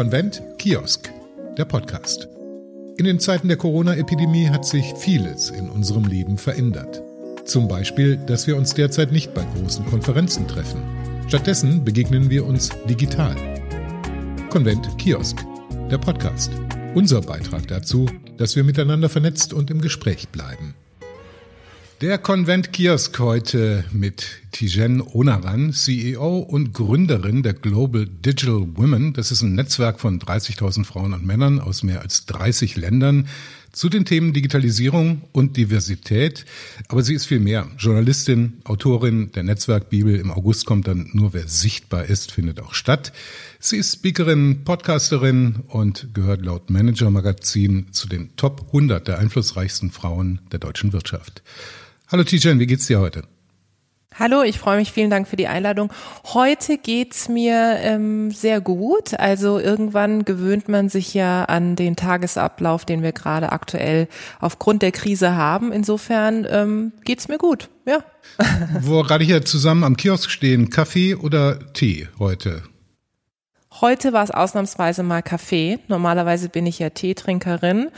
Konvent Kiosk, der Podcast. In den Zeiten der Corona-Epidemie hat sich vieles in unserem Leben verändert. Zum Beispiel, dass wir uns derzeit nicht bei großen Konferenzen treffen. Stattdessen begegnen wir uns digital. Konvent Kiosk, der Podcast. Unser Beitrag dazu, dass wir miteinander vernetzt und im Gespräch bleiben. Der Konvent Kiosk heute mit Tijen Onaran, CEO und Gründerin der Global Digital Women. Das ist ein Netzwerk von 30.000 Frauen und Männern aus mehr als 30 Ländern zu den Themen Digitalisierung und Diversität. Aber sie ist viel mehr. Journalistin, Autorin der Netzwerkbibel. Im August kommt dann nur wer sichtbar ist, findet auch statt. Sie ist Speakerin, Podcasterin und gehört laut Manager Magazin zu den Top 100 der einflussreichsten Frauen der deutschen Wirtschaft. Hallo Tijan, wie geht's dir heute? Hallo, ich freue mich. Vielen Dank für die Einladung. Heute geht's mir ähm, sehr gut. Also irgendwann gewöhnt man sich ja an den Tagesablauf, den wir gerade aktuell aufgrund der Krise haben. Insofern ähm, geht's mir gut. Ja. Wo gerade hier zusammen am Kiosk stehen, Kaffee oder Tee heute? Heute war es ausnahmsweise mal Kaffee. Normalerweise bin ich ja Teetrinkerin,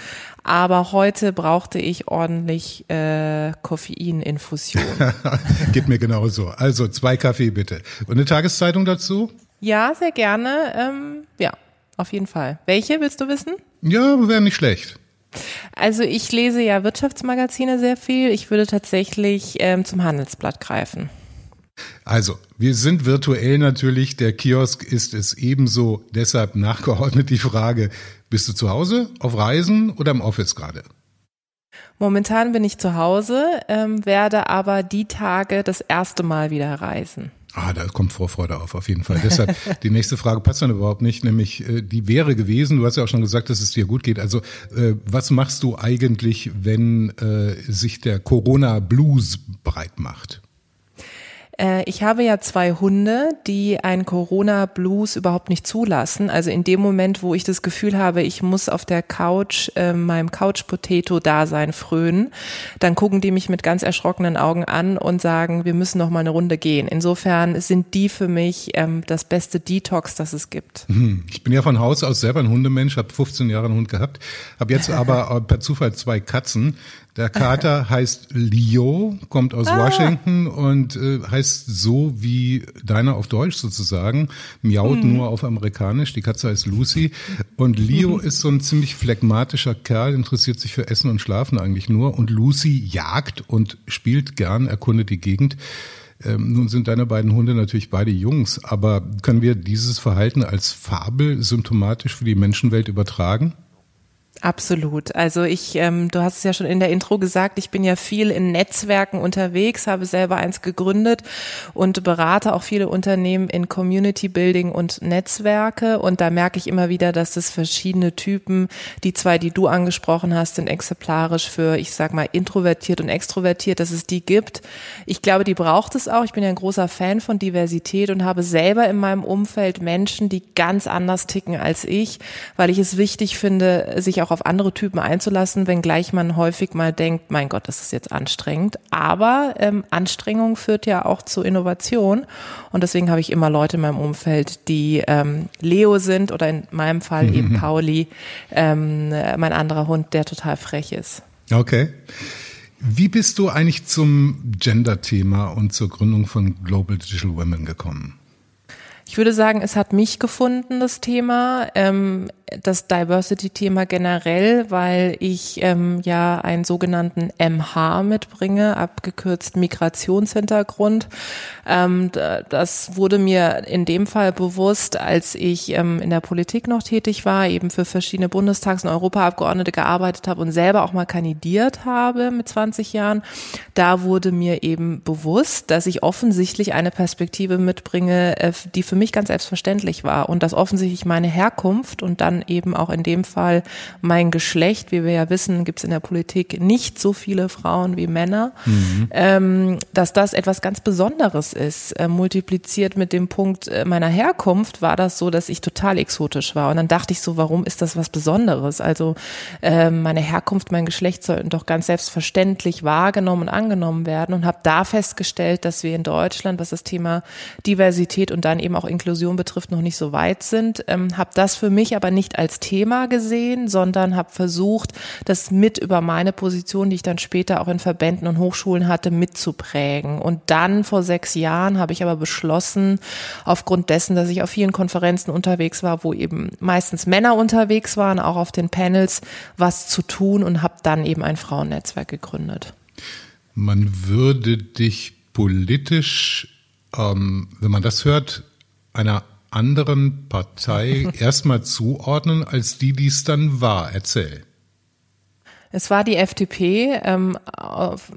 aber heute brauchte ich ordentlich äh, Koffeininfusion. Geht mir genauso. Also zwei Kaffee bitte. Und eine Tageszeitung dazu? Ja, sehr gerne. Ähm, ja, auf jeden Fall. Welche willst du wissen? Ja, wäre nicht schlecht. Also ich lese ja Wirtschaftsmagazine sehr viel. Ich würde tatsächlich ähm, zum Handelsblatt greifen. Also, wir sind virtuell natürlich, der Kiosk ist es ebenso. Deshalb nachgeordnet die Frage, bist du zu Hause, auf Reisen oder im Office gerade? Momentan bin ich zu Hause, ähm, werde aber die Tage das erste Mal wieder reisen. Ah, da kommt Vorfreude auf, auf jeden Fall. Deshalb, die nächste Frage passt dann überhaupt nicht, nämlich äh, die wäre gewesen, du hast ja auch schon gesagt, dass es dir gut geht. Also, äh, was machst du eigentlich, wenn äh, sich der Corona-Blues breit macht? Äh, ich habe ja zwei Hunde, die einen Corona-Blues überhaupt nicht zulassen. Also in dem Moment, wo ich das Gefühl habe, ich muss auf der Couch äh, meinem Couch-Potato-Dasein frönen, dann gucken die mich mit ganz erschrockenen Augen an und sagen, wir müssen noch mal eine Runde gehen. Insofern sind die für mich ähm, das beste Detox, das es gibt. Hm, ich bin ja von Haus aus selber ein Hundemensch, habe 15 Jahre einen Hund gehabt, habe jetzt aber per Zufall zwei Katzen. Der Kater heißt Leo, kommt aus ah. Washington und äh, heißt so wie deiner auf Deutsch sozusagen, miaut hm. nur auf amerikanisch. Die Katze heißt Lucy und Leo ist so ein ziemlich phlegmatischer Kerl, interessiert sich für Essen und Schlafen eigentlich nur und Lucy jagt und spielt gern, erkundet die Gegend. Ähm, nun sind deine beiden Hunde natürlich beide Jungs, aber können wir dieses Verhalten als Fabel symptomatisch für die Menschenwelt übertragen? Absolut. Also ich, ähm, du hast es ja schon in der Intro gesagt, ich bin ja viel in Netzwerken unterwegs, habe selber eins gegründet und berate auch viele Unternehmen in Community Building und Netzwerke. Und da merke ich immer wieder, dass es verschiedene Typen, die zwei, die du angesprochen hast, sind exemplarisch für, ich sag mal, introvertiert und extrovertiert, dass es die gibt. Ich glaube, die braucht es auch. Ich bin ja ein großer Fan von Diversität und habe selber in meinem Umfeld Menschen, die ganz anders ticken als ich, weil ich es wichtig finde, sich auch auf andere Typen einzulassen, wenngleich man häufig mal denkt, mein Gott, das ist jetzt anstrengend. Aber ähm, Anstrengung führt ja auch zu Innovation. Und deswegen habe ich immer Leute in meinem Umfeld, die ähm, Leo sind oder in meinem Fall mhm. eben Pauli, ähm, mein anderer Hund, der total frech ist. Okay. Wie bist du eigentlich zum Gender-Thema und zur Gründung von Global Digital Women gekommen? Ich würde sagen, es hat mich gefunden, das Thema. Das Diversity-Thema generell, weil ich ähm, ja einen sogenannten MH mitbringe, abgekürzt Migrationshintergrund. Ähm, das wurde mir in dem Fall bewusst, als ich ähm, in der Politik noch tätig war, eben für verschiedene Bundestags- und Europaabgeordnete gearbeitet habe und selber auch mal kandidiert habe mit 20 Jahren. Da wurde mir eben bewusst, dass ich offensichtlich eine Perspektive mitbringe, äh, die für mich ganz selbstverständlich war und dass offensichtlich meine Herkunft und dann dann eben auch in dem Fall mein Geschlecht. Wie wir ja wissen, gibt es in der Politik nicht so viele Frauen wie Männer, mhm. ähm, dass das etwas ganz Besonderes ist. Äh, multipliziert mit dem Punkt äh, meiner Herkunft war das so, dass ich total exotisch war. Und dann dachte ich so, warum ist das was Besonderes? Also äh, meine Herkunft, mein Geschlecht sollten doch ganz selbstverständlich wahrgenommen und angenommen werden und habe da festgestellt, dass wir in Deutschland, was das Thema Diversität und dann eben auch Inklusion betrifft, noch nicht so weit sind. Ähm, habe das für mich aber nicht als Thema gesehen, sondern habe versucht, das mit über meine Position, die ich dann später auch in Verbänden und Hochschulen hatte, mitzuprägen. Und dann vor sechs Jahren habe ich aber beschlossen, aufgrund dessen, dass ich auf vielen Konferenzen unterwegs war, wo eben meistens Männer unterwegs waren, auch auf den Panels, was zu tun und habe dann eben ein Frauennetzwerk gegründet. Man würde dich politisch, ähm, wenn man das hört, einer anderen Partei erstmal zuordnen, als die, die es dann war. Erzähl. Es war die FDP ähm,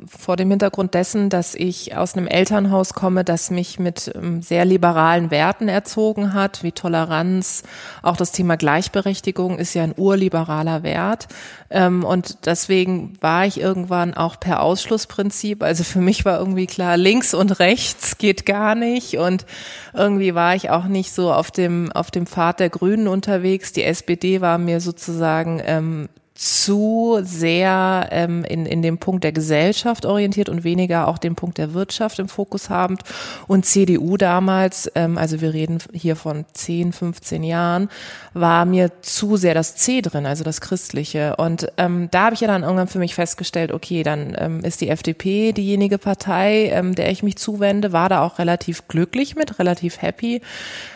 vor dem Hintergrund dessen, dass ich aus einem Elternhaus komme, das mich mit ähm, sehr liberalen Werten erzogen hat, wie Toleranz. Auch das Thema Gleichberechtigung ist ja ein urliberaler Wert. Ähm, und deswegen war ich irgendwann auch per Ausschlussprinzip. Also für mich war irgendwie klar, links und rechts geht gar nicht. Und irgendwie war ich auch nicht so auf dem, auf dem Pfad der Grünen unterwegs. Die SPD war mir sozusagen ähm, zu sehr ähm, in, in dem Punkt der Gesellschaft orientiert und weniger auch den Punkt der Wirtschaft im Fokus habend. Und CDU damals, ähm, also wir reden hier von 10, 15 Jahren, war mir zu sehr das C drin, also das Christliche. Und ähm, da habe ich ja dann irgendwann für mich festgestellt, okay, dann ähm, ist die FDP diejenige Partei, ähm, der ich mich zuwende, war da auch relativ glücklich mit, relativ happy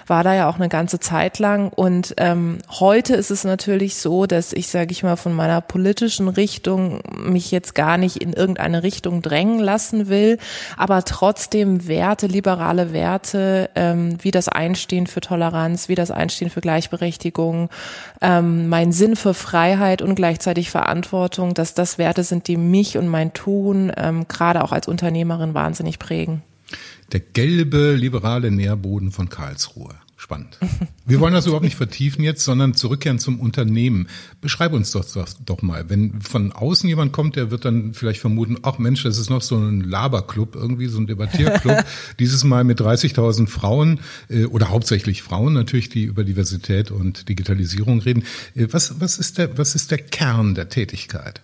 war da ja auch eine ganze Zeit lang. Und ähm, heute ist es natürlich so, dass ich, sage ich mal, von meiner politischen Richtung mich jetzt gar nicht in irgendeine Richtung drängen lassen will, aber trotzdem Werte, liberale Werte, ähm, wie das Einstehen für Toleranz, wie das Einstehen für Gleichberechtigung, ähm, mein Sinn für Freiheit und gleichzeitig Verantwortung, dass das Werte sind, die mich und mein Tun ähm, gerade auch als Unternehmerin wahnsinnig prägen. Der gelbe liberale Nährboden von Karlsruhe. Spannend. Wir wollen das überhaupt nicht vertiefen jetzt, sondern zurückkehren zum Unternehmen. Beschreib uns doch, doch, doch mal. Wenn von außen jemand kommt, der wird dann vielleicht vermuten, ach Mensch, das ist noch so ein Laberclub, irgendwie so ein Debattierclub. Dieses Mal mit 30.000 Frauen äh, oder hauptsächlich Frauen natürlich, die über Diversität und Digitalisierung reden. Äh, was, was, ist der, was ist der Kern der Tätigkeit?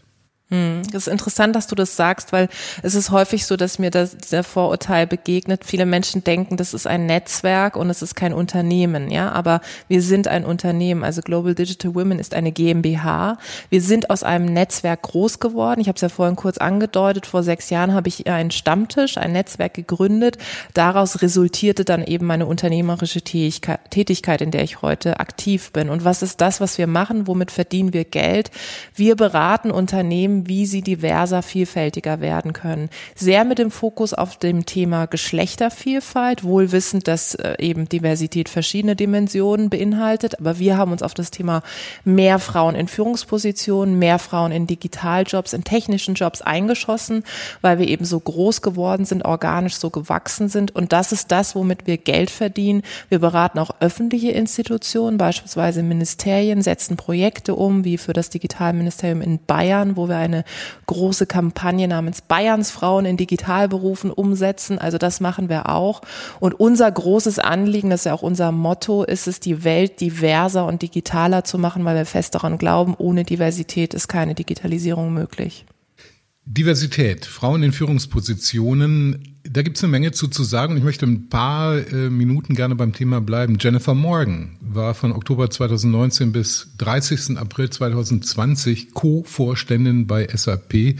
Hm, das ist interessant, dass du das sagst, weil es ist häufig so, dass mir das, der Vorurteil begegnet. Viele Menschen denken, das ist ein Netzwerk und es ist kein Unternehmen, ja. Aber wir sind ein Unternehmen. Also Global Digital Women ist eine GmbH. Wir sind aus einem Netzwerk groß geworden. Ich habe es ja vorhin kurz angedeutet. Vor sechs Jahren habe ich einen Stammtisch, ein Netzwerk gegründet. Daraus resultierte dann eben meine unternehmerische Tätigkeit, in der ich heute aktiv bin. Und was ist das, was wir machen? Womit verdienen wir Geld? Wir beraten Unternehmen wie sie diverser, vielfältiger werden können. Sehr mit dem Fokus auf dem Thema Geschlechtervielfalt, wohl wissend, dass äh, eben Diversität verschiedene Dimensionen beinhaltet. Aber wir haben uns auf das Thema mehr Frauen in Führungspositionen, mehr Frauen in Digitaljobs, in technischen Jobs eingeschossen, weil wir eben so groß geworden sind, organisch so gewachsen sind. Und das ist das, womit wir Geld verdienen. Wir beraten auch öffentliche Institutionen, beispielsweise Ministerien, setzen Projekte um, wie für das Digitalministerium in Bayern, wo wir eine große Kampagne namens Bayerns Frauen in Digitalberufen umsetzen. Also das machen wir auch. Und unser großes Anliegen, das ist ja auch unser Motto, ist es, die Welt diverser und digitaler zu machen, weil wir fest daran glauben, ohne Diversität ist keine Digitalisierung möglich. Diversität, Frauen in Führungspositionen, da gibt es eine Menge zu, zu sagen. Ich möchte ein paar äh, Minuten gerne beim Thema bleiben. Jennifer Morgan war von Oktober 2019 bis 30. April 2020 Co-Vorständin bei SAP.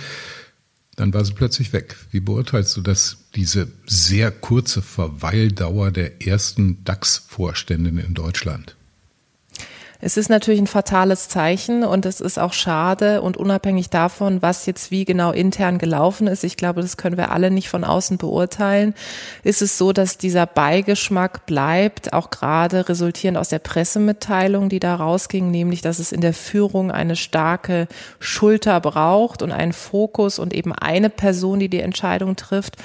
Dann war sie plötzlich weg. Wie beurteilst du das, diese sehr kurze Verweildauer der ersten DAX-Vorständin in Deutschland? Es ist natürlich ein fatales Zeichen und es ist auch schade und unabhängig davon, was jetzt wie genau intern gelaufen ist, ich glaube, das können wir alle nicht von außen beurteilen, ist es so, dass dieser Beigeschmack bleibt, auch gerade resultierend aus der Pressemitteilung, die da rausging, nämlich, dass es in der Führung eine starke Schulter braucht und einen Fokus und eben eine Person, die die Entscheidung trifft.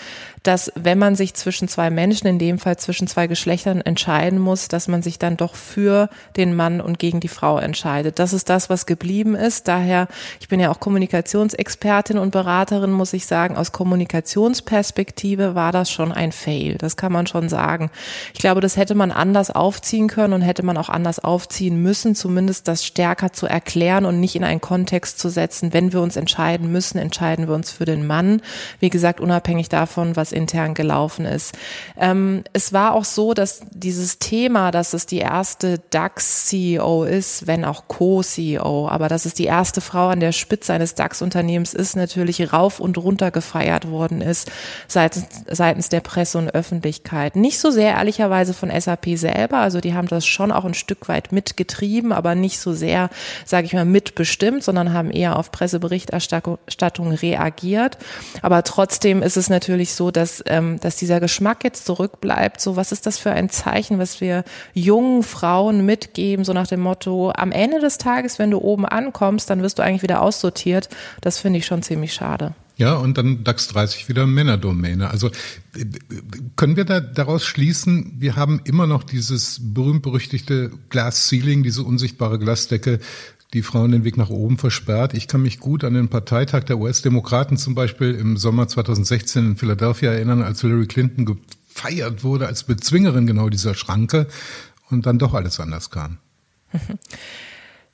Dass wenn man sich zwischen zwei Menschen, in dem Fall zwischen zwei Geschlechtern entscheiden muss, dass man sich dann doch für den Mann und gegen die Frau entscheidet. Das ist das, was geblieben ist. Daher, ich bin ja auch Kommunikationsexpertin und Beraterin, muss ich sagen, aus Kommunikationsperspektive war das schon ein Fail. Das kann man schon sagen. Ich glaube, das hätte man anders aufziehen können und hätte man auch anders aufziehen müssen, zumindest das stärker zu erklären und nicht in einen Kontext zu setzen. Wenn wir uns entscheiden müssen, entscheiden wir uns für den Mann. Wie gesagt, unabhängig davon, was intern gelaufen ist. Ähm, es war auch so, dass dieses Thema, dass es die erste DAX-CEO ist, wenn auch Co-CEO, aber dass es die erste Frau an der Spitze eines DAX-Unternehmens ist, natürlich rauf und runter gefeiert worden ist seitens, seitens der Presse und Öffentlichkeit. Nicht so sehr ehrlicherweise von SAP selber, also die haben das schon auch ein Stück weit mitgetrieben, aber nicht so sehr, sage ich mal, mitbestimmt, sondern haben eher auf Presseberichterstattung reagiert. Aber trotzdem ist es natürlich so, dass, ähm, dass dieser Geschmack jetzt zurückbleibt. So, was ist das für ein Zeichen, was wir jungen Frauen mitgeben, so nach dem Motto, am Ende des Tages, wenn du oben ankommst, dann wirst du eigentlich wieder aussortiert. Das finde ich schon ziemlich schade. Ja, und dann DAX 30 wieder Männerdomäne. Also können wir da daraus schließen, wir haben immer noch dieses berühmt-berüchtigte Glass Ceiling, diese unsichtbare Glasdecke, die Frauen den Weg nach oben versperrt. Ich kann mich gut an den Parteitag der US-Demokraten zum Beispiel im Sommer 2016 in Philadelphia erinnern, als Hillary Clinton gefeiert wurde als Bezwingerin genau dieser Schranke und dann doch alles anders kam.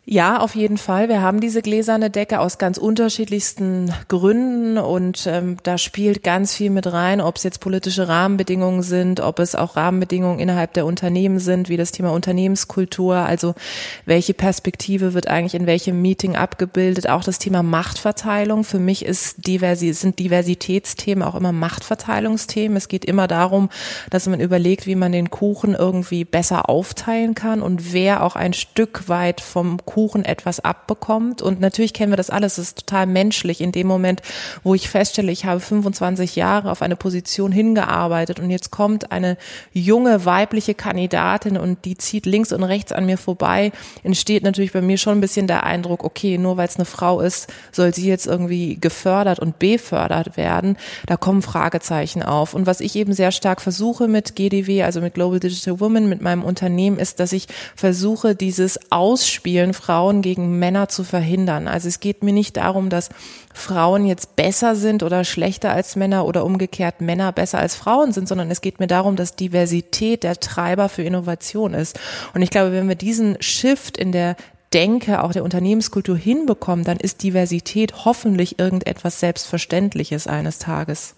Ja, auf jeden Fall. Wir haben diese gläserne Decke aus ganz unterschiedlichsten Gründen und ähm, da spielt ganz viel mit rein, ob es jetzt politische Rahmenbedingungen sind, ob es auch Rahmenbedingungen innerhalb der Unternehmen sind, wie das Thema Unternehmenskultur, also welche Perspektive wird eigentlich in welchem Meeting abgebildet, auch das Thema Machtverteilung. Für mich ist Diversi sind Diversitätsthemen auch immer Machtverteilungsthemen. Es geht immer darum, dass man überlegt, wie man den Kuchen irgendwie besser aufteilen kann und wer auch ein Stück weit vom Kuchen Kuchen etwas abbekommt. Und natürlich kennen wir das alles. Es ist total menschlich. In dem Moment, wo ich feststelle, ich habe 25 Jahre auf eine Position hingearbeitet und jetzt kommt eine junge weibliche Kandidatin und die zieht links und rechts an mir vorbei, entsteht natürlich bei mir schon ein bisschen der Eindruck, okay, nur weil es eine Frau ist, soll sie jetzt irgendwie gefördert und befördert werden. Da kommen Fragezeichen auf. Und was ich eben sehr stark versuche mit GDW, also mit Global Digital Women, mit meinem Unternehmen, ist, dass ich versuche, dieses Ausspielen Frauen gegen Männer zu verhindern. Also es geht mir nicht darum, dass Frauen jetzt besser sind oder schlechter als Männer oder umgekehrt Männer besser als Frauen sind, sondern es geht mir darum, dass Diversität der Treiber für Innovation ist. Und ich glaube, wenn wir diesen Shift in der Denke, auch der Unternehmenskultur hinbekommen, dann ist Diversität hoffentlich irgendetwas Selbstverständliches eines Tages.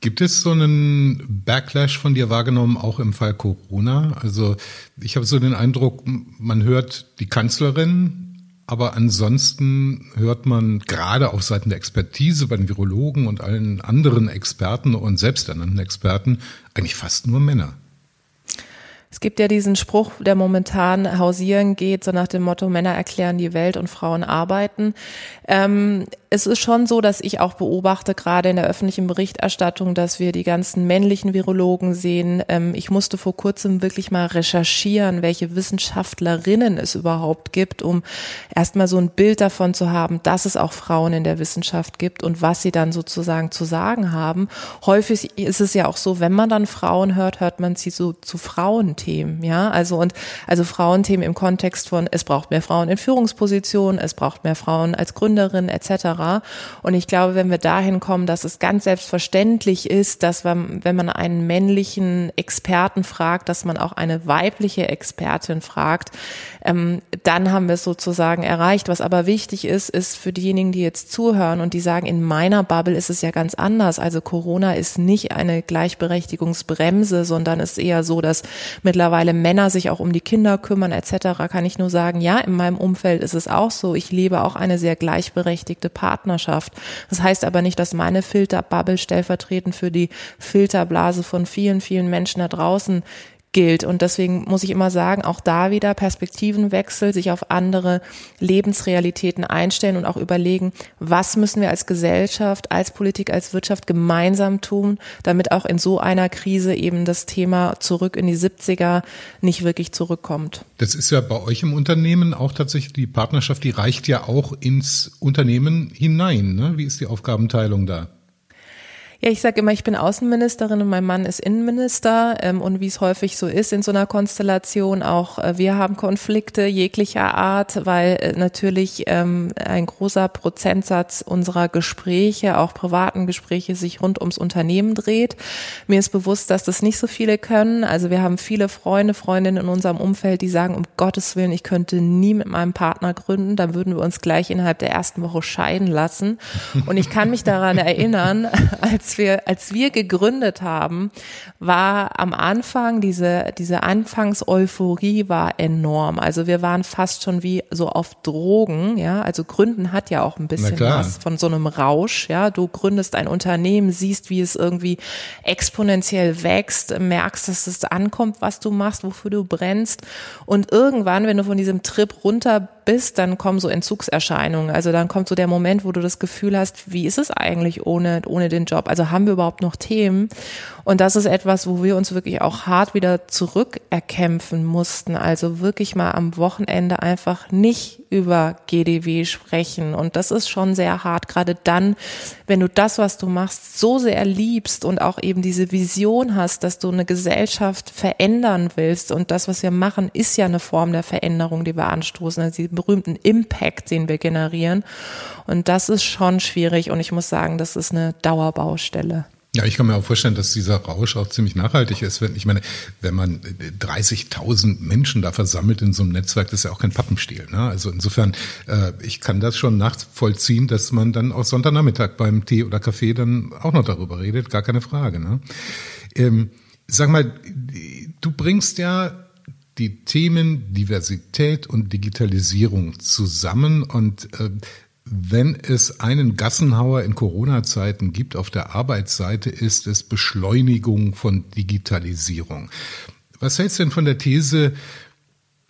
Gibt es so einen Backlash von dir wahrgenommen, auch im Fall Corona? Also ich habe so den Eindruck, man hört die Kanzlerin, aber ansonsten hört man gerade auf Seiten der Expertise bei den Virologen und allen anderen Experten und selbsternannten Experten eigentlich fast nur Männer. Es gibt ja diesen Spruch, der momentan hausieren geht, so nach dem Motto, Männer erklären die Welt und Frauen arbeiten. Ähm, es ist schon so, dass ich auch beobachte, gerade in der öffentlichen Berichterstattung, dass wir die ganzen männlichen Virologen sehen. Ähm, ich musste vor kurzem wirklich mal recherchieren, welche Wissenschaftlerinnen es überhaupt gibt, um erstmal so ein Bild davon zu haben, dass es auch Frauen in der Wissenschaft gibt und was sie dann sozusagen zu sagen haben. Häufig ist es ja auch so, wenn man dann Frauen hört, hört man sie so zu Frauenthemen, ja, also und also Frauenthemen im Kontext von es braucht mehr Frauen in Führungspositionen, es braucht mehr Frauen als Gründerinnen etc. Und ich glaube, wenn wir dahin kommen, dass es ganz selbstverständlich ist, dass man, wenn man einen männlichen Experten fragt, dass man auch eine weibliche Expertin fragt, ähm, dann haben wir es sozusagen erreicht. Was aber wichtig ist, ist für diejenigen, die jetzt zuhören und die sagen, in meiner Bubble ist es ja ganz anders. Also Corona ist nicht eine Gleichberechtigungsbremse, sondern ist eher so, dass mittlerweile Männer sich auch um die Kinder kümmern etc. Kann ich nur sagen, ja, in meinem Umfeld ist es auch so. Ich lebe auch eine sehr gleichberechtigte Partnerschaft. Partnerschaft. Das heißt aber nicht, dass meine Filterbubble stellvertretend für die Filterblase von vielen, vielen Menschen da draußen gilt. Und deswegen muss ich immer sagen, auch da wieder Perspektivenwechsel, sich auf andere Lebensrealitäten einstellen und auch überlegen, was müssen wir als Gesellschaft, als Politik, als Wirtschaft gemeinsam tun, damit auch in so einer Krise eben das Thema zurück in die 70er nicht wirklich zurückkommt. Das ist ja bei euch im Unternehmen auch tatsächlich die Partnerschaft, die reicht ja auch ins Unternehmen hinein. Ne? Wie ist die Aufgabenteilung da? Ja, ich sage immer, ich bin Außenministerin und mein Mann ist Innenminister. Ähm, und wie es häufig so ist in so einer Konstellation, auch äh, wir haben Konflikte jeglicher Art, weil äh, natürlich ähm, ein großer Prozentsatz unserer Gespräche, auch privaten Gespräche, sich rund ums Unternehmen dreht. Mir ist bewusst, dass das nicht so viele können. Also wir haben viele Freunde, Freundinnen in unserem Umfeld, die sagen, um Gottes Willen, ich könnte nie mit meinem Partner gründen. Dann würden wir uns gleich innerhalb der ersten Woche scheiden lassen. Und ich kann mich daran erinnern, als als wir, als wir gegründet haben, war am Anfang diese, diese Anfangseuphorie war enorm. Also wir waren fast schon wie so auf Drogen, ja. Also Gründen hat ja auch ein bisschen was von so einem Rausch, ja. Du gründest ein Unternehmen, siehst, wie es irgendwie exponentiell wächst, merkst, dass es ankommt, was du machst, wofür du brennst. Und irgendwann, wenn du von diesem Trip runter bist, dann kommen so Entzugserscheinungen. Also dann kommt so der Moment, wo du das Gefühl hast, wie ist es eigentlich ohne, ohne den Job? Also haben wir überhaupt noch Themen? Und das ist etwas, wo wir uns wirklich auch hart wieder zurückerkämpfen mussten. Also wirklich mal am Wochenende einfach nicht über GDW sprechen. Und das ist schon sehr hart, gerade dann, wenn du das, was du machst, so sehr liebst und auch eben diese Vision hast, dass du eine Gesellschaft verändern willst. Und das, was wir machen, ist ja eine Form der Veränderung, die wir anstoßen. Also diesen berühmten Impact, den wir generieren. Und das ist schon schwierig. Und ich muss sagen, das ist eine Dauerbaustelle. Ja, ich kann mir auch vorstellen, dass dieser Rausch auch ziemlich nachhaltig ist. Wenn, ich meine, wenn man 30.000 Menschen da versammelt in so einem Netzwerk, das ist ja auch kein Pappenstiel. Ne? Also insofern, äh, ich kann das schon nachvollziehen, dass man dann auch Sonntagnachmittag beim Tee oder Kaffee dann auch noch darüber redet, gar keine Frage. Ne? Ähm, sag mal, du bringst ja die Themen Diversität und Digitalisierung zusammen und äh, wenn es einen Gassenhauer in Corona-Zeiten gibt auf der Arbeitsseite, ist es Beschleunigung von Digitalisierung. Was hältst du denn von der These,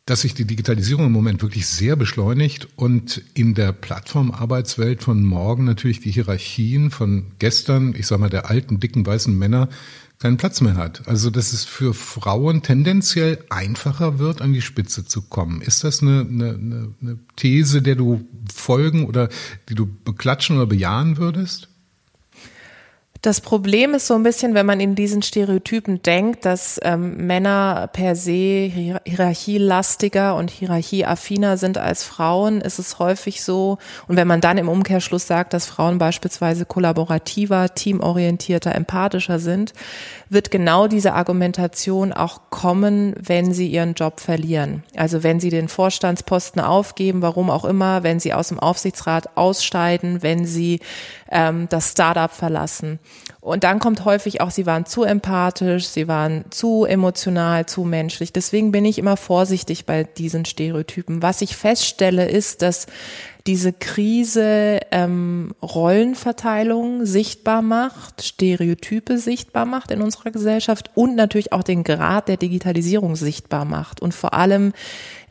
dass sich die Digitalisierung im Moment wirklich sehr beschleunigt und in der Plattformarbeitswelt von morgen natürlich die Hierarchien von gestern, ich sag mal, der alten, dicken, weißen Männer keinen Platz mehr hat. Also dass es für Frauen tendenziell einfacher wird, an die Spitze zu kommen. Ist das eine, eine, eine These, der du folgen oder die du beklatschen oder bejahen würdest? Das Problem ist so ein bisschen, wenn man in diesen Stereotypen denkt, dass ähm, Männer per se hierarchielastiger und hierarchieaffiner sind als Frauen, ist es häufig so. Und wenn man dann im Umkehrschluss sagt, dass Frauen beispielsweise kollaborativer, teamorientierter, empathischer sind, wird genau diese Argumentation auch kommen, wenn sie ihren Job verlieren. Also wenn sie den Vorstandsposten aufgeben, warum auch immer, wenn sie aus dem Aufsichtsrat ausscheiden, wenn sie ähm, das Startup verlassen. Und dann kommt häufig auch, sie waren zu empathisch, sie waren zu emotional, zu menschlich. Deswegen bin ich immer vorsichtig bei diesen Stereotypen. Was ich feststelle, ist, dass diese Krise ähm, Rollenverteilung sichtbar macht, Stereotype sichtbar macht in unserer Gesellschaft und natürlich auch den Grad der Digitalisierung sichtbar macht und vor allem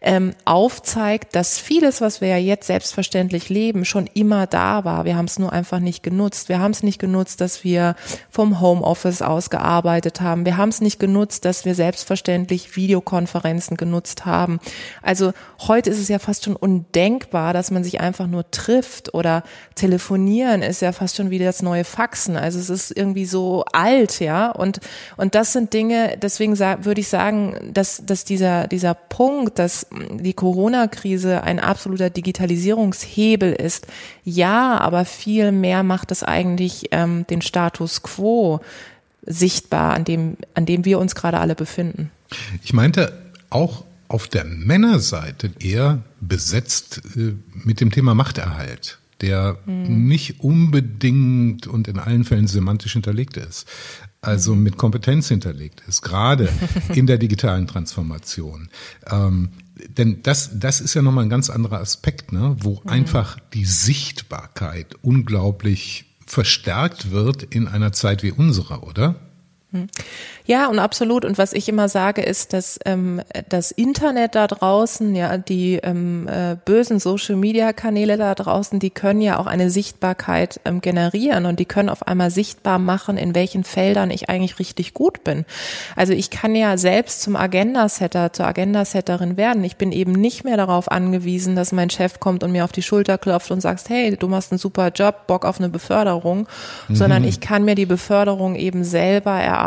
ähm, aufzeigt, dass vieles, was wir ja jetzt selbstverständlich leben, schon immer da war. Wir haben es nur einfach nicht genutzt. Wir haben es nicht genutzt, dass wir vom Homeoffice aus gearbeitet haben. Wir haben es nicht genutzt, dass wir selbstverständlich Videokonferenzen genutzt haben. Also heute ist es ja fast schon undenkbar, dass man sich einfach nur trifft oder telefonieren ist ja fast schon wie das neue Faxen. Also es ist irgendwie so alt, ja. Und, und das sind Dinge, deswegen würde ich sagen, dass, dass dieser, dieser Punkt, dass die Corona-Krise ein absoluter Digitalisierungshebel ist. Ja, aber viel mehr macht es eigentlich ähm, den Status quo sichtbar, an dem, an dem wir uns gerade alle befinden. Ich meinte auch auf der Männerseite eher besetzt äh, mit dem Thema Machterhalt der mhm. nicht unbedingt und in allen Fällen semantisch hinterlegt ist also mit Kompetenz hinterlegt ist, gerade in der digitalen Transformation. Ähm, denn das, das ist ja nochmal ein ganz anderer Aspekt, ne? wo mhm. einfach die Sichtbarkeit unglaublich verstärkt wird in einer Zeit wie unserer, oder? Hm. Ja, und absolut. Und was ich immer sage, ist, dass ähm, das Internet da draußen, ja, die ähm, äh, bösen Social-Media-Kanäle da draußen, die können ja auch eine Sichtbarkeit ähm, generieren und die können auf einmal sichtbar machen, in welchen Feldern ich eigentlich richtig gut bin. Also ich kann ja selbst zum Agenda-Setter, zur Agenda-Setterin werden. Ich bin eben nicht mehr darauf angewiesen, dass mein Chef kommt und mir auf die Schulter klopft und sagt, hey, du machst einen super Job, Bock auf eine Beförderung, mhm. sondern ich kann mir die Beförderung eben selber erarbeiten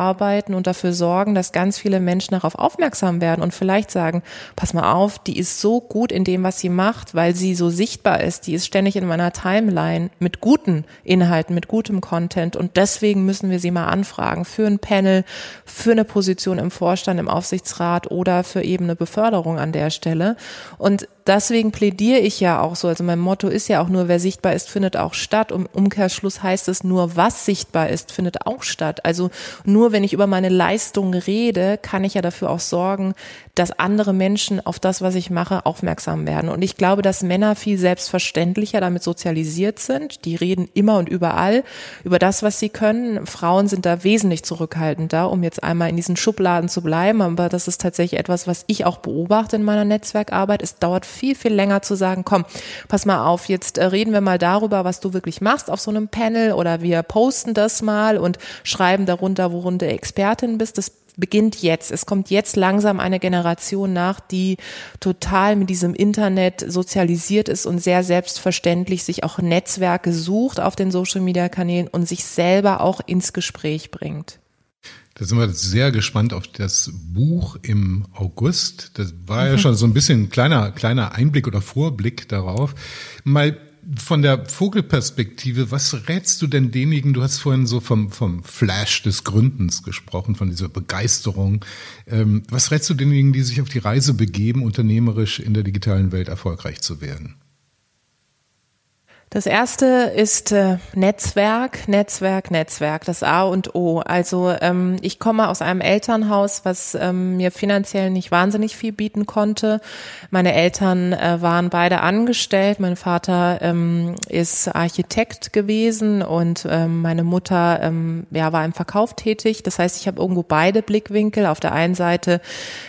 und dafür sorgen, dass ganz viele Menschen darauf aufmerksam werden und vielleicht sagen, pass mal auf, die ist so gut in dem, was sie macht, weil sie so sichtbar ist, die ist ständig in meiner Timeline mit guten Inhalten, mit gutem Content und deswegen müssen wir sie mal anfragen für ein Panel, für eine Position im Vorstand, im Aufsichtsrat oder für eben eine Beförderung an der Stelle. Und deswegen plädiere ich ja auch so. Also mein Motto ist ja auch nur, wer sichtbar ist, findet auch statt. Um Umkehrschluss heißt es nur, was sichtbar ist, findet auch statt. Also nur wenn ich über meine Leistung rede, kann ich ja dafür auch sorgen, dass andere Menschen auf das, was ich mache, aufmerksam werden. Und ich glaube, dass Männer viel selbstverständlicher damit sozialisiert sind. Die reden immer und überall über das, was sie können. Frauen sind da wesentlich zurückhaltender, um jetzt einmal in diesen Schubladen zu bleiben. Aber das ist tatsächlich etwas, was ich auch beobachte in meiner Netzwerkarbeit. Es dauert viel, viel länger zu sagen, komm, pass mal auf, jetzt äh, reden wir mal darüber, was du wirklich machst auf so einem Panel oder wir posten das mal und schreiben darunter, worin du Expertin bist. Das beginnt jetzt. Es kommt jetzt langsam eine Generation nach, die total mit diesem Internet sozialisiert ist und sehr selbstverständlich sich auch Netzwerke sucht auf den Social Media Kanälen und sich selber auch ins Gespräch bringt. Da sind wir sehr gespannt auf das Buch im August. Das war ja schon so ein bisschen ein kleiner, kleiner Einblick oder Vorblick darauf. Mal von der Vogelperspektive, was rätst du denn denjenigen, du hast vorhin so vom, vom Flash des Gründens gesprochen, von dieser Begeisterung. Ähm, was rätst du denjenigen, die sich auf die Reise begeben, unternehmerisch in der digitalen Welt erfolgreich zu werden? Das erste ist äh, Netzwerk, Netzwerk, Netzwerk, das A und O. Also ähm, ich komme aus einem Elternhaus, was ähm, mir finanziell nicht wahnsinnig viel bieten konnte. Meine Eltern äh, waren beide angestellt. Mein Vater ähm, ist Architekt gewesen und ähm, meine Mutter ähm, ja, war im Verkauf tätig. Das heißt, ich habe irgendwo beide Blickwinkel. Auf der einen Seite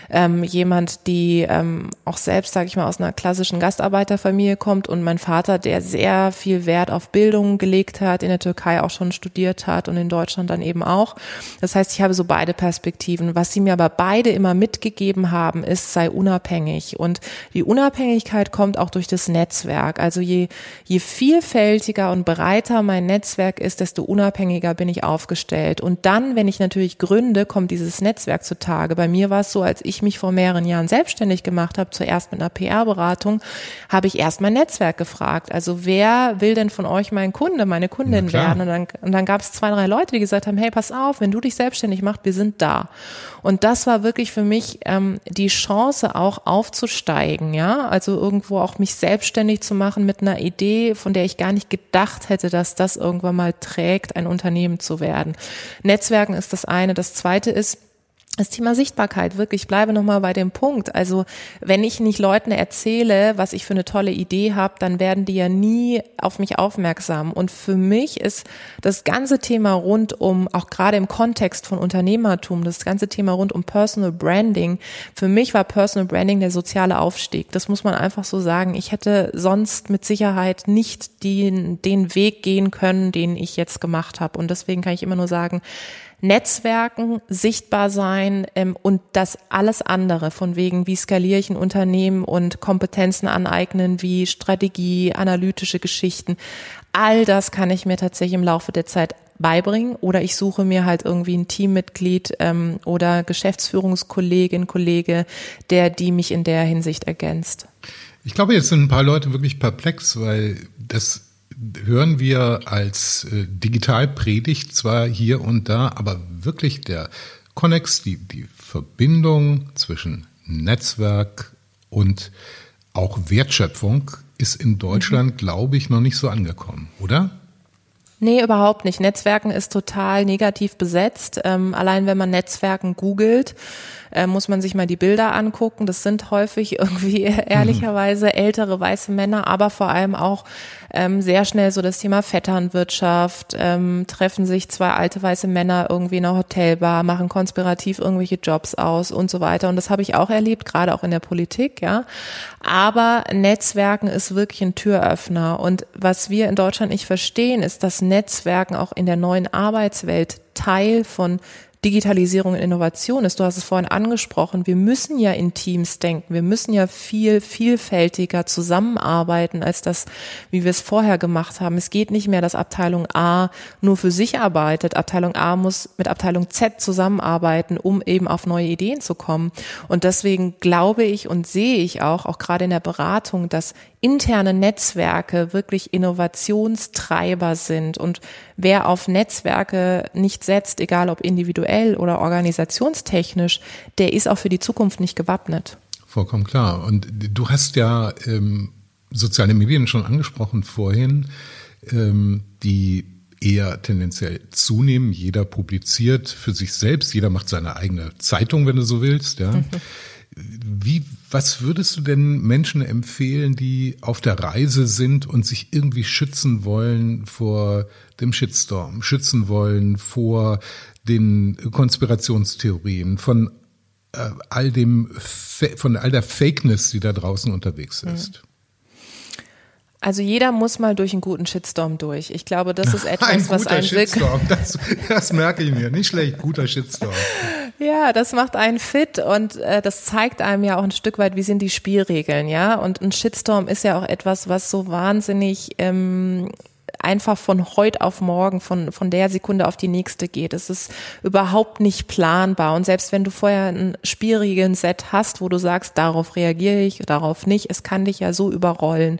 ähm, jemand, die ähm, auch selbst, sage ich mal, aus einer klassischen Gastarbeiterfamilie kommt und mein Vater, der sehr viel Wert auf Bildung gelegt hat, in der Türkei auch schon studiert hat und in Deutschland dann eben auch. Das heißt, ich habe so beide Perspektiven. Was sie mir aber beide immer mitgegeben haben, ist, sei unabhängig. Und die Unabhängigkeit kommt auch durch das Netzwerk. Also je, je vielfältiger und breiter mein Netzwerk ist, desto unabhängiger bin ich aufgestellt. Und dann, wenn ich natürlich gründe, kommt dieses Netzwerk zutage. Bei mir war es so, als ich mich vor mehreren Jahren selbstständig gemacht habe, zuerst mit einer PR-Beratung, habe ich erst mein Netzwerk gefragt. Also wer will denn von euch mein Kunde, meine Kundin werden? Und dann, und dann gab es zwei, drei Leute, die gesagt haben, hey, pass auf, wenn du dich selbstständig machst, wir sind da. Und das war wirklich für mich ähm, die Chance auch aufzusteigen, ja, also irgendwo auch mich selbstständig zu machen mit einer Idee, von der ich gar nicht gedacht hätte, dass das irgendwann mal trägt, ein Unternehmen zu werden. Netzwerken ist das eine. Das zweite ist, das Thema Sichtbarkeit, wirklich, ich bleibe nochmal bei dem Punkt. Also wenn ich nicht Leuten erzähle, was ich für eine tolle Idee habe, dann werden die ja nie auf mich aufmerksam. Und für mich ist das ganze Thema rund um, auch gerade im Kontext von Unternehmertum, das ganze Thema rund um Personal Branding, für mich war Personal Branding der soziale Aufstieg. Das muss man einfach so sagen. Ich hätte sonst mit Sicherheit nicht den, den Weg gehen können, den ich jetzt gemacht habe. Und deswegen kann ich immer nur sagen, Netzwerken, sichtbar sein ähm, und das alles andere, von wegen, wie skaliere ich ein Unternehmen und Kompetenzen aneignen, wie Strategie, analytische Geschichten. All das kann ich mir tatsächlich im Laufe der Zeit beibringen oder ich suche mir halt irgendwie ein Teammitglied ähm, oder Geschäftsführungskollegin, Kollege, der die mich in der Hinsicht ergänzt. Ich glaube, jetzt sind ein paar Leute wirklich perplex, weil das hören wir als äh, Digitalpredigt zwar hier und da, aber wirklich der Connex, die, die Verbindung zwischen Netzwerk und auch Wertschöpfung ist in Deutschland, mhm. glaube ich, noch nicht so angekommen, oder? Nee, überhaupt nicht. Netzwerken ist total negativ besetzt. Ähm, allein wenn man Netzwerken googelt, äh, muss man sich mal die Bilder angucken. Das sind häufig irgendwie ehrlicherweise mhm. ältere weiße Männer, aber vor allem auch ähm, sehr schnell so das Thema Vetternwirtschaft, ähm, treffen sich zwei alte weiße Männer irgendwie in einer Hotelbar, machen konspirativ irgendwelche Jobs aus und so weiter. Und das habe ich auch erlebt, gerade auch in der Politik, ja. Aber Netzwerken ist wirklich ein Türöffner. Und was wir in Deutschland nicht verstehen, ist, dass Netzwerken auch in der neuen Arbeitswelt Teil von Digitalisierung und Innovation ist. Du hast es vorhin angesprochen. Wir müssen ja in Teams denken. Wir müssen ja viel vielfältiger zusammenarbeiten als das, wie wir es vorher gemacht haben. Es geht nicht mehr, dass Abteilung A nur für sich arbeitet. Abteilung A muss mit Abteilung Z zusammenarbeiten, um eben auf neue Ideen zu kommen. Und deswegen glaube ich und sehe ich auch, auch gerade in der Beratung, dass interne Netzwerke wirklich Innovationstreiber sind und wer auf Netzwerke nicht setzt, egal ob individuell oder organisationstechnisch, der ist auch für die Zukunft nicht gewappnet. Vollkommen klar. Und du hast ja ähm, soziale Medien schon angesprochen vorhin, ähm, die eher tendenziell zunehmen. Jeder publiziert für sich selbst, jeder macht seine eigene Zeitung, wenn du so willst. Ja. Wie, was würdest du denn Menschen empfehlen, die auf der Reise sind und sich irgendwie schützen wollen vor dem Shitstorm, schützen wollen vor den Konspirationstheorien, von äh, all dem, von all der Fakeness, die da draußen unterwegs ist? Also jeder muss mal durch einen guten Shitstorm durch. Ich glaube, das ist etwas, ein was einen Shitstorm, das, das merke ich mir. Nicht schlecht, guter Shitstorm. Ja, das macht einen fit und äh, das zeigt einem ja auch ein Stück weit, wie sind die Spielregeln, ja. Und ein Shitstorm ist ja auch etwas, was so wahnsinnig ähm, einfach von heute auf morgen, von, von der Sekunde auf die nächste geht. Es ist überhaupt nicht planbar. Und selbst wenn du vorher ein Spielregeln-Set hast, wo du sagst, darauf reagiere ich, darauf nicht, es kann dich ja so überrollen.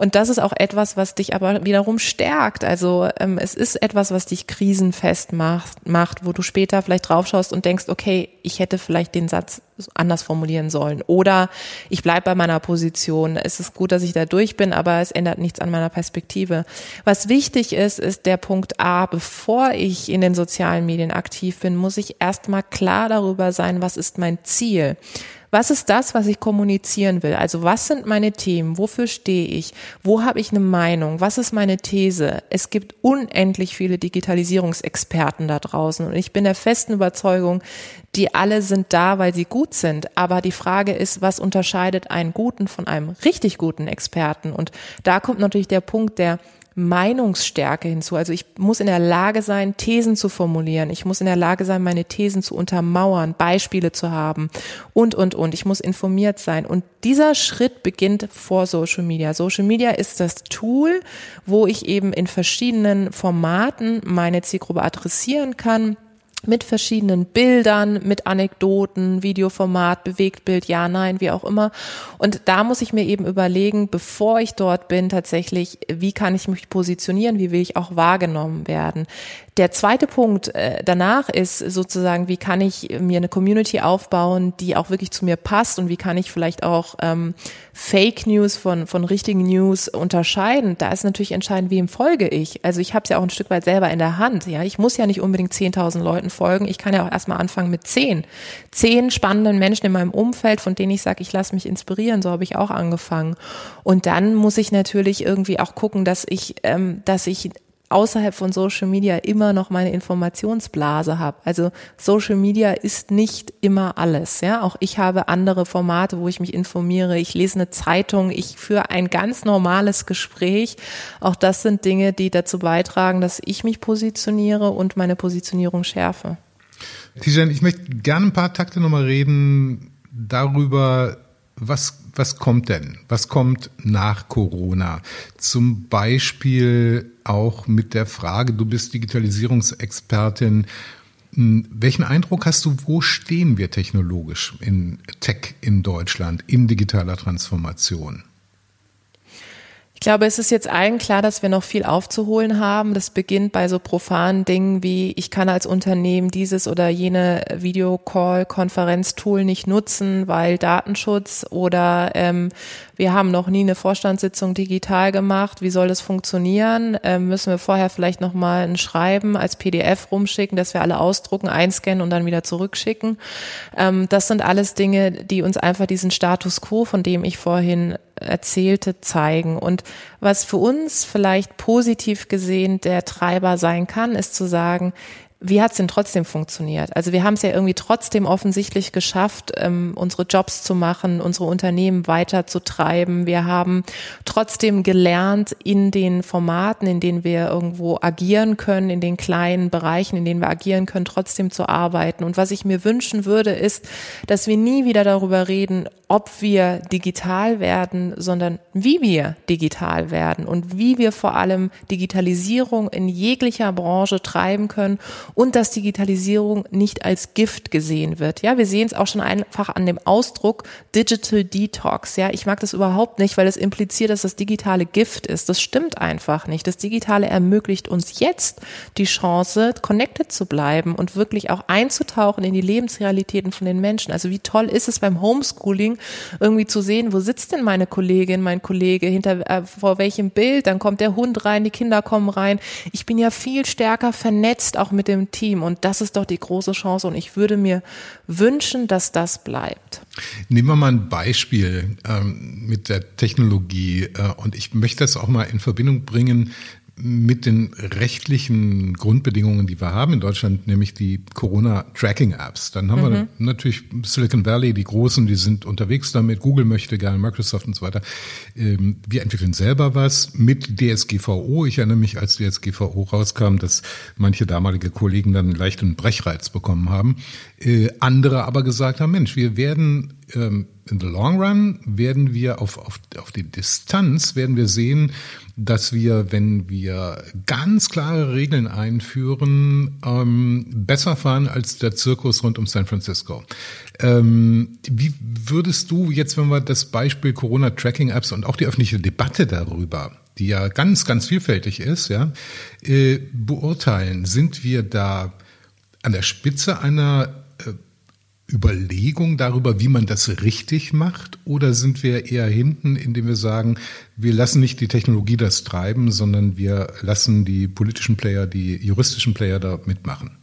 Und das ist auch etwas, was dich aber wiederum stärkt. Also ähm, es ist etwas, was dich krisenfest macht, macht, wo du später vielleicht draufschaust und denkst, okay, ich hätte vielleicht den Satz anders formulieren sollen. Oder ich bleibe bei meiner Position. Es ist gut, dass ich da durch bin, aber es ändert nichts an meiner Perspektive. Was wichtig ist, ist der Punkt A, bevor ich in den sozialen Medien aktiv bin, muss ich erstmal klar darüber sein, was ist mein Ziel. Was ist das, was ich kommunizieren will? Also was sind meine Themen? Wofür stehe ich? Wo habe ich eine Meinung? Was ist meine These? Es gibt unendlich viele Digitalisierungsexperten da draußen und ich bin der festen Überzeugung, die alle sind da, weil sie gut sind. Aber die Frage ist, was unterscheidet einen guten von einem richtig guten Experten? Und da kommt natürlich der Punkt der Meinungsstärke hinzu. Also ich muss in der Lage sein, Thesen zu formulieren. Ich muss in der Lage sein, meine Thesen zu untermauern, Beispiele zu haben und, und, und. Ich muss informiert sein. Und dieser Schritt beginnt vor Social Media. Social Media ist das Tool, wo ich eben in verschiedenen Formaten meine Zielgruppe adressieren kann mit verschiedenen Bildern, mit Anekdoten, Videoformat, Bewegtbild, ja, nein, wie auch immer. Und da muss ich mir eben überlegen, bevor ich dort bin, tatsächlich, wie kann ich mich positionieren, wie will ich auch wahrgenommen werden. Der zweite Punkt äh, danach ist sozusagen, wie kann ich mir eine Community aufbauen, die auch wirklich zu mir passt und wie kann ich vielleicht auch ähm, Fake News von, von richtigen News unterscheiden. Da ist natürlich entscheidend, wem folge ich. Also ich habe es ja auch ein Stück weit selber in der Hand. Ja, Ich muss ja nicht unbedingt 10.000 Leuten folgen. Ich kann ja auch erstmal anfangen mit 10. 10 spannenden Menschen in meinem Umfeld, von denen ich sage, ich lasse mich inspirieren. So habe ich auch angefangen. Und dann muss ich natürlich irgendwie auch gucken, dass ich, ähm, dass ich außerhalb von Social Media immer noch meine Informationsblase habe. Also Social Media ist nicht immer alles. Ja, auch ich habe andere Formate, wo ich mich informiere. Ich lese eine Zeitung. Ich führe ein ganz normales Gespräch. Auch das sind Dinge, die dazu beitragen, dass ich mich positioniere und meine Positionierung schärfe. Tijan, ich möchte gerne ein paar Takte nochmal reden darüber, was was kommt denn? Was kommt nach Corona? Zum Beispiel auch mit der Frage, du bist Digitalisierungsexpertin. Hm, welchen Eindruck hast du, wo stehen wir technologisch in Tech in Deutschland, in digitaler Transformation? Ich glaube, es ist jetzt allen klar, dass wir noch viel aufzuholen haben. Das beginnt bei so profanen Dingen wie, ich kann als Unternehmen dieses oder jene Videocall-Konferenztool nicht nutzen, weil Datenschutz oder ähm, wir haben noch nie eine Vorstandssitzung digital gemacht, wie soll das funktionieren? Ähm, müssen wir vorher vielleicht nochmal ein Schreiben als PDF rumschicken, dass wir alle ausdrucken, einscannen und dann wieder zurückschicken? Ähm, das sind alles Dinge, die uns einfach diesen Status quo, von dem ich vorhin erzählte, zeigen. Und was für uns vielleicht positiv gesehen der Treiber sein kann, ist zu sagen, wie hat es denn trotzdem funktioniert? Also wir haben es ja irgendwie trotzdem offensichtlich geschafft, ähm, unsere Jobs zu machen, unsere Unternehmen weiterzutreiben. Wir haben trotzdem gelernt, in den Formaten, in denen wir irgendwo agieren können, in den kleinen Bereichen, in denen wir agieren können, trotzdem zu arbeiten. Und was ich mir wünschen würde, ist, dass wir nie wieder darüber reden, ob wir digital werden, sondern wie wir digital werden und wie wir vor allem Digitalisierung in jeglicher Branche treiben können und dass Digitalisierung nicht als Gift gesehen wird. Ja, wir sehen es auch schon einfach an dem Ausdruck Digital Detox. Ja, ich mag das überhaupt nicht, weil es impliziert, dass das digitale Gift ist. Das stimmt einfach nicht. Das Digitale ermöglicht uns jetzt die Chance, connected zu bleiben und wirklich auch einzutauchen in die Lebensrealitäten von den Menschen. Also wie toll ist es beim Homeschooling, irgendwie zu sehen, wo sitzt denn meine Kollegin, mein Kollege, hinter äh, vor welchem Bild, dann kommt der Hund rein, die Kinder kommen rein. Ich bin ja viel stärker vernetzt auch mit dem Team und das ist doch die große Chance und ich würde mir wünschen, dass das bleibt. Nehmen wir mal ein Beispiel ähm, mit der Technologie äh, und ich möchte das auch mal in Verbindung bringen mit den rechtlichen Grundbedingungen, die wir haben in Deutschland, nämlich die Corona-Tracking-Apps. Dann haben mhm. wir natürlich Silicon Valley, die Großen, die sind unterwegs damit. Google möchte gerne, Microsoft und so weiter. Ähm, wir entwickeln selber was mit DSGVO. Ich erinnere mich, als DSGVO rauskam, dass manche damalige Kollegen dann leicht einen Brechreiz bekommen haben. Äh, andere aber gesagt haben, Mensch, wir werden ähm, in the long run werden wir auf, auf, auf die Distanz werden wir sehen, dass wir, wenn wir ganz klare Regeln einführen, ähm, besser fahren als der Zirkus rund um San Francisco. Ähm, wie würdest du jetzt, wenn wir das Beispiel Corona-Tracking-Apps und auch die öffentliche Debatte darüber, die ja ganz, ganz vielfältig ist, ja, äh, beurteilen? Sind wir da an der Spitze einer Überlegung darüber, wie man das richtig macht? Oder sind wir eher hinten, indem wir sagen, wir lassen nicht die Technologie das treiben, sondern wir lassen die politischen Player, die juristischen Player da mitmachen?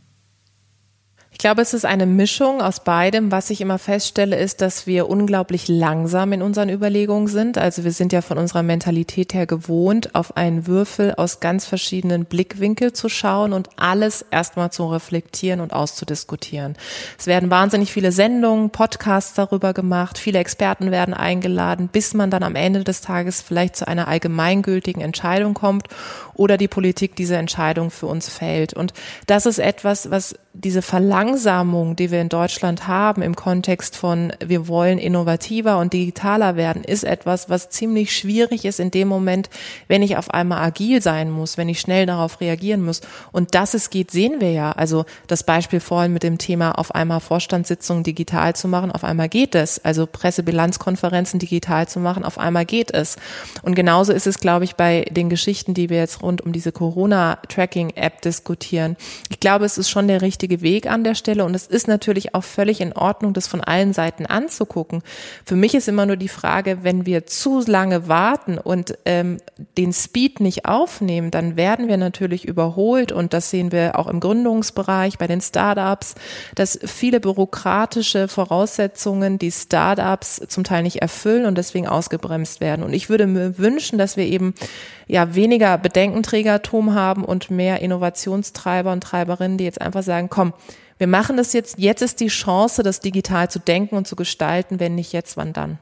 Ich glaube, es ist eine Mischung aus beidem. Was ich immer feststelle, ist, dass wir unglaublich langsam in unseren Überlegungen sind. Also wir sind ja von unserer Mentalität her gewohnt, auf einen Würfel aus ganz verschiedenen Blickwinkeln zu schauen und alles erstmal zu reflektieren und auszudiskutieren. Es werden wahnsinnig viele Sendungen, Podcasts darüber gemacht, viele Experten werden eingeladen, bis man dann am Ende des Tages vielleicht zu einer allgemeingültigen Entscheidung kommt oder die Politik diese Entscheidung für uns fällt. Und das ist etwas, was diese Verlangsamung, die wir in Deutschland haben im Kontext von wir wollen innovativer und digitaler werden, ist etwas, was ziemlich schwierig ist in dem Moment, wenn ich auf einmal agil sein muss, wenn ich schnell darauf reagieren muss. Und dass es geht, sehen wir ja. Also das Beispiel vorhin mit dem Thema auf einmal Vorstandssitzungen digital zu machen, auf einmal geht es. Also Pressebilanzkonferenzen digital zu machen, auf einmal geht es. Und genauso ist es, glaube ich, bei den Geschichten, die wir jetzt rund um diese Corona-Tracking-App diskutieren. Ich glaube, es ist schon der richtige richtige Weg an der Stelle und es ist natürlich auch völlig in Ordnung, das von allen Seiten anzugucken. Für mich ist immer nur die Frage, wenn wir zu lange warten und ähm, den Speed nicht aufnehmen, dann werden wir natürlich überholt und das sehen wir auch im Gründungsbereich bei den Startups, dass viele bürokratische Voraussetzungen die Startups zum Teil nicht erfüllen und deswegen ausgebremst werden. Und ich würde mir wünschen, dass wir eben ja weniger Bedenkenträgertum haben und mehr Innovationstreiber und Treiberinnen, die jetzt einfach sagen, komm, wir machen das jetzt, jetzt ist die Chance, das digital zu denken und zu gestalten, wenn nicht jetzt, wann dann?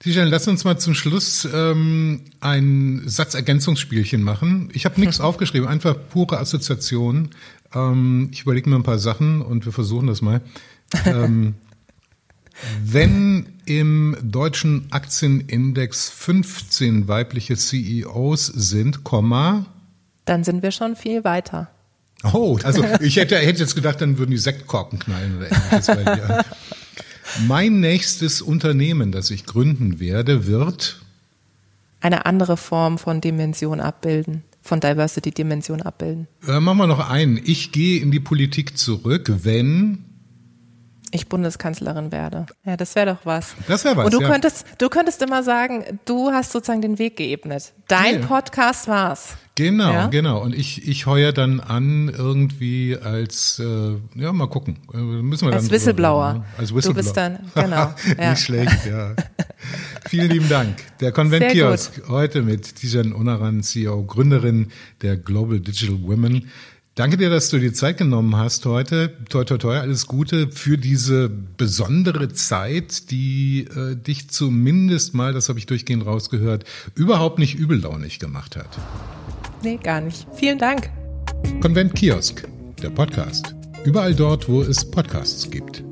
Tijan, lass uns mal zum Schluss ähm, ein Satzergänzungsspielchen machen. Ich habe nichts aufgeschrieben, einfach pure Assoziation. Ähm, ich überlege mir ein paar Sachen und wir versuchen das mal. Ähm, wenn im deutschen Aktienindex 15 weibliche CEOs sind, Komma, dann sind wir schon viel weiter. Oh, also ich hätte, hätte jetzt gedacht, dann würden die Sektkorken knallen oder ähnliches bei dir. Mein nächstes Unternehmen, das ich gründen werde, wird eine andere Form von Dimension abbilden, von Diversity-Dimension abbilden. Äh, machen wir noch einen. Ich gehe in die Politik zurück, wenn ich Bundeskanzlerin werde. Ja, das wäre doch was. Das wäre was. Und du ja. könntest, du könntest immer sagen, du hast sozusagen den Weg geebnet. Dein Ja. Podcast war's. Genau, Ja? genau. Und ich, ich heuer dann an irgendwie als, äh, ja, mal gucken. Äh, müssen wir dann Als drüber Whistleblower. reden, ne? Als Du Whistleblower. bist dann- genau, ja. Nicht schlecht, ja. Vielen lieben Dank. Der Konvent Kiosk heute mit Tijan Onaran, CEO, Gründerin der Global Digital Women. Danke dir, dass du dir Zeit genommen hast heute. Toi, toi, toi, alles Gute für diese besondere Zeit, die äh, dich zumindest mal, das habe ich durchgehend rausgehört, überhaupt nicht übellaunig gemacht hat. Nee, gar nicht. Vielen Dank. Konvent Kiosk, der Podcast. Überall dort, wo es Podcasts gibt.